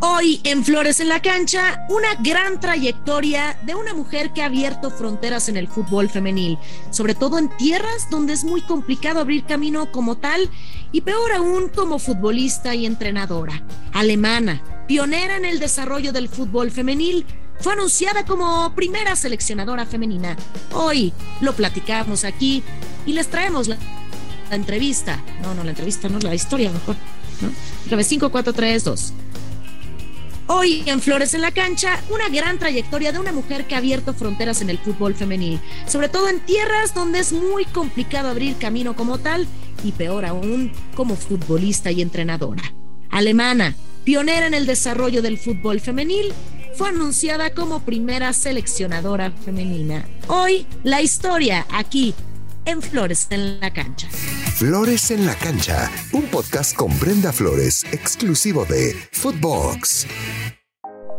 Hoy en Flores en la Cancha, una gran trayectoria de una mujer que ha abierto fronteras en el fútbol femenil, sobre todo en tierras donde es muy complicado abrir camino como tal y peor aún como futbolista y entrenadora. Alemana, pionera en el desarrollo del fútbol femenil, fue anunciada como primera seleccionadora femenina. Hoy lo platicamos aquí y les traemos la, entrevista. No, no, la entrevista no, la historia mejor. ¿no? 2 Hoy en Flores en la Cancha, una gran trayectoria de una mujer que ha abierto fronteras en el fútbol femenil, sobre todo en tierras donde es muy complicado abrir camino como tal y peor aún como futbolista y entrenadora. Alemana, pionera en el desarrollo del fútbol femenil, fue anunciada como primera seleccionadora femenina. Hoy la historia aquí en Flores en la Cancha. Flores en la Cancha, un podcast con Brenda Flores, exclusivo de Footbox.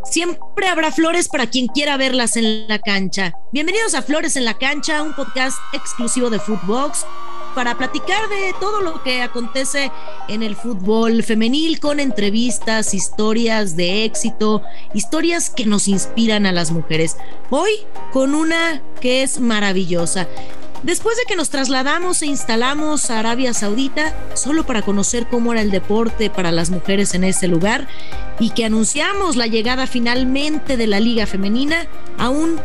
Siempre habrá flores para quien quiera verlas en la cancha. Bienvenidos a Flores en la Cancha, un podcast exclusivo de Footbox para platicar de todo lo que acontece en el fútbol femenil con entrevistas, historias de éxito, historias que nos inspiran a las mujeres. Hoy con una que es maravillosa. Después de que nos trasladamos e instalamos a Arabia Saudita, solo para conocer cómo era el deporte para las mujeres en ese lugar, y que anunciamos la llegada finalmente de la Liga Femenina, aún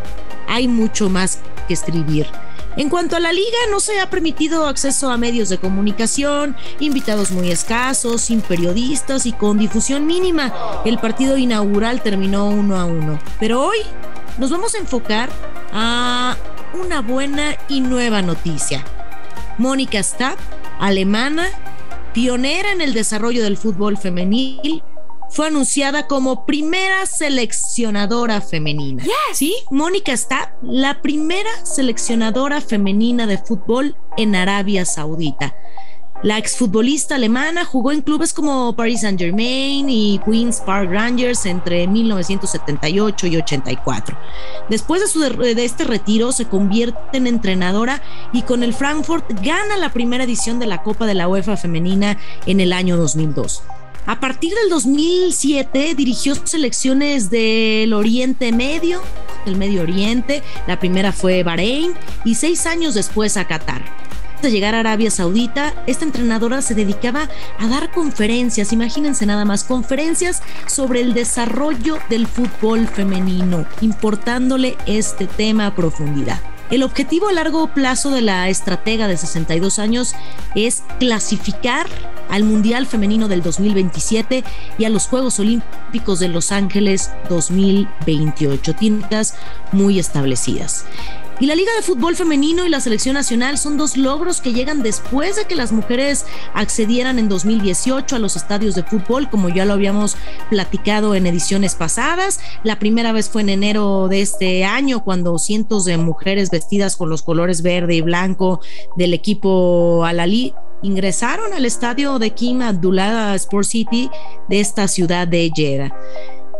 hay mucho más que escribir. En cuanto a la liga, no se ha permitido acceso a medios de comunicación, invitados muy escasos, sin periodistas y con difusión mínima. El partido inaugural terminó uno a uno. Pero hoy nos vamos a enfocar a una buena y nueva noticia. Mónica Stab, alemana, pionera en el desarrollo del fútbol femenil, fue anunciada como primera seleccionadora femenina. Sí, Mónica Stab, la primera seleccionadora femenina de fútbol en Arabia Saudita. La exfutbolista alemana jugó en clubes como Paris Saint-Germain y Queen's Park Rangers entre 1978 y 84. Después de, este retiro se convierte en entrenadora y con el Frankfurt gana la primera edición de la Copa de la UEFA femenina en el año 2002. A partir del 2007 dirigió selecciones del Oriente Medio, del Medio Oriente, la primera fue Bahrein y seis años después a Qatar de llegar a Arabia Saudita, esta entrenadora se dedicaba a dar conferencias, imagínense nada más, conferencias sobre el desarrollo del fútbol femenino, importándole este tema a profundidad. El objetivo a largo plazo de la estratega de 62 años es clasificar al Mundial Femenino del 2027 y a los Juegos Olímpicos de Los Ángeles 2028. Tintas muy establecidas. Y la Liga de Fútbol Femenino y la Selección Nacional son dos logros que llegan después de que las mujeres accedieran en 2018 a los estadios de fútbol, como ya lo habíamos platicado en ediciones pasadas. La primera vez fue en enero de este año, cuando cientos de mujeres vestidas con los colores verde y blanco del equipo Alali ingresaron al estadio de Kim Abdullah Sport City de esta ciudad de Jeddah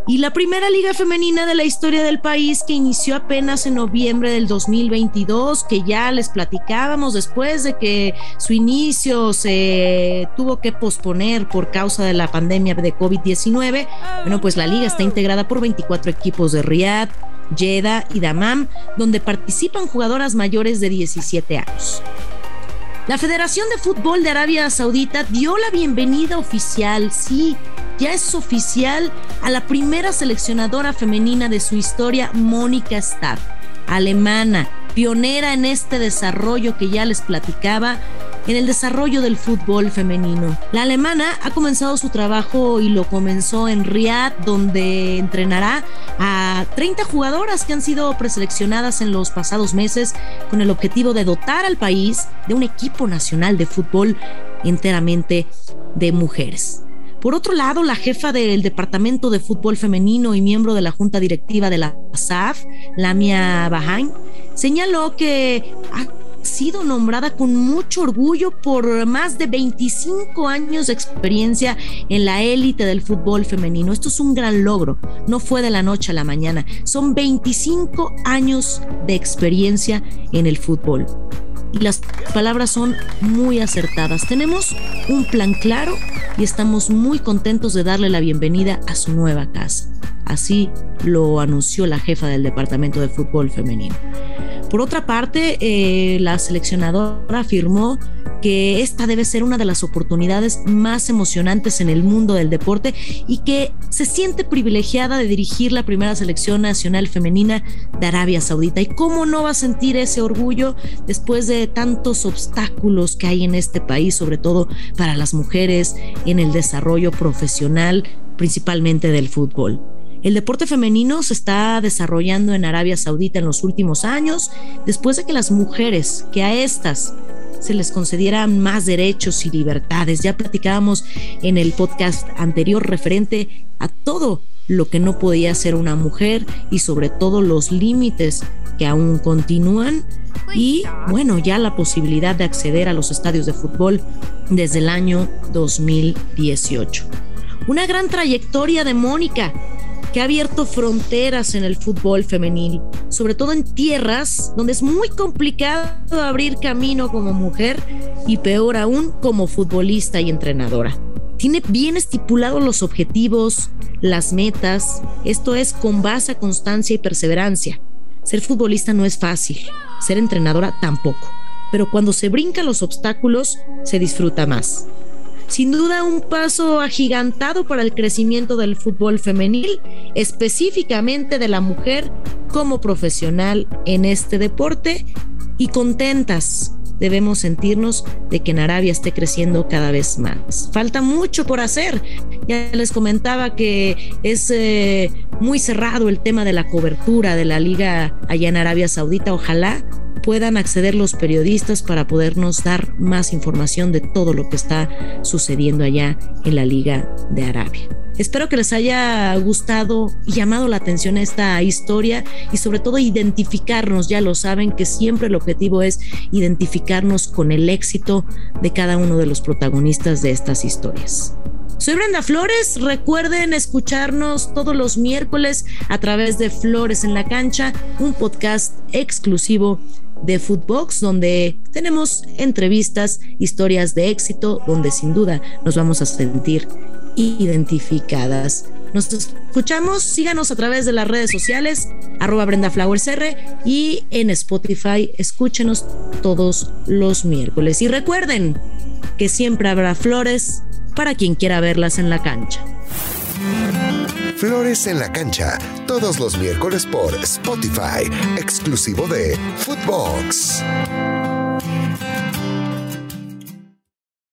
y la primera liga femenina de la historia del país que inició apenas en noviembre del 2022, que ya les platicábamos después de que su inicio se tuvo que posponer por causa de la pandemia de COVID-19. Bueno, pues la liga está integrada por 24 equipos de Riyadh, Jeddah y Dammam, donde participan jugadoras mayores de 17 años. La Federación de Fútbol de Arabia Saudita dio la bienvenida oficial, sí, ya es oficial, a la primera seleccionadora femenina de su historia, Mónica Stad, alemana, pionera en este desarrollo que ya les platicaba en el desarrollo del fútbol femenino. La alemana ha comenzado su trabajo y lo comenzó en Riyadh, donde entrenará a 30 jugadoras que han sido preseleccionadas en los pasados meses con el objetivo de dotar al país de un equipo nacional de fútbol enteramente de mujeres. Por otro lado, la jefa del Departamento de Fútbol Femenino y miembro de la Junta Directiva de la SAF, Lamia Bahain, señaló que ha sido nombrada con mucho orgullo por más de 25 años de experiencia en la élite del fútbol femenino. Esto es un gran logro, no fue de la noche a la mañana, son 25 años de experiencia en el fútbol. Y las palabras son muy acertadas. Tenemos un plan claro y estamos muy contentos de darle la bienvenida a su nueva casa. Así lo anunció la jefa del Departamento de Fútbol Femenino. Por otra parte, eh, la seleccionadora afirmó que esta debe ser una de las oportunidades más emocionantes en el mundo del deporte y que se siente privilegiada de dirigir la primera selección nacional femenina de Arabia Saudita. ¿Y cómo no va a sentir ese orgullo después de tantos obstáculos que hay en este país, sobre todo para las mujeres en el desarrollo profesional, principalmente del fútbol? El deporte femenino se está desarrollando en Arabia Saudita en los últimos años, después de que las mujeres, que a estas se les concedieran más derechos y libertades. Ya platicábamos en el podcast anterior referente a todo lo que no podía ser una mujer y sobre todo los límites que aún continúan y bueno, ya la posibilidad de acceder a los estadios de fútbol desde el año 2018. Una gran trayectoria de Mónica que ha abierto fronteras en el fútbol femenil, sobre todo en tierras donde es muy complicado abrir camino como mujer y peor aún como futbolista y entrenadora. Tiene bien estipulados los objetivos, las metas, esto es con base a constancia y perseverancia. Ser futbolista no es fácil, ser entrenadora tampoco, pero cuando se brincan los obstáculos se disfruta más sin duda un paso agigantado para el crecimiento del fútbol femenil, específicamente de la mujer como profesional en este deporte y contentas debemos sentirnos de que en Arabia esté creciendo cada vez más. Falta mucho por hacer. Ya les comentaba que es eh, muy cerrado el tema de la cobertura de la liga allá en Arabia Saudita. Ojalá puedan acceder los periodistas para podernos dar más información de todo lo que está sucediendo allá en la Liga de Arabia. Espero que les haya gustado y llamado la atención esta historia y sobre todo identificarnos, ya lo saben que siempre el objetivo es identificarnos con el éxito de cada uno de los protagonistas de estas historias. Soy Brenda Flores, recuerden escucharnos todos los miércoles a través de Flores en la Cancha, un podcast exclusivo de Footbox, donde tenemos entrevistas, historias de éxito, donde sin duda nos vamos a sentir identificadas. Nos escuchamos, síganos a través de las redes sociales, arroba Brenda Flowers R y en Spotify, escúchenos todos los miércoles. Y recuerden que siempre habrá flores para quien quiera verlas en la cancha. Flores en la cancha, todos los miércoles por Spotify, exclusivo de Footbox.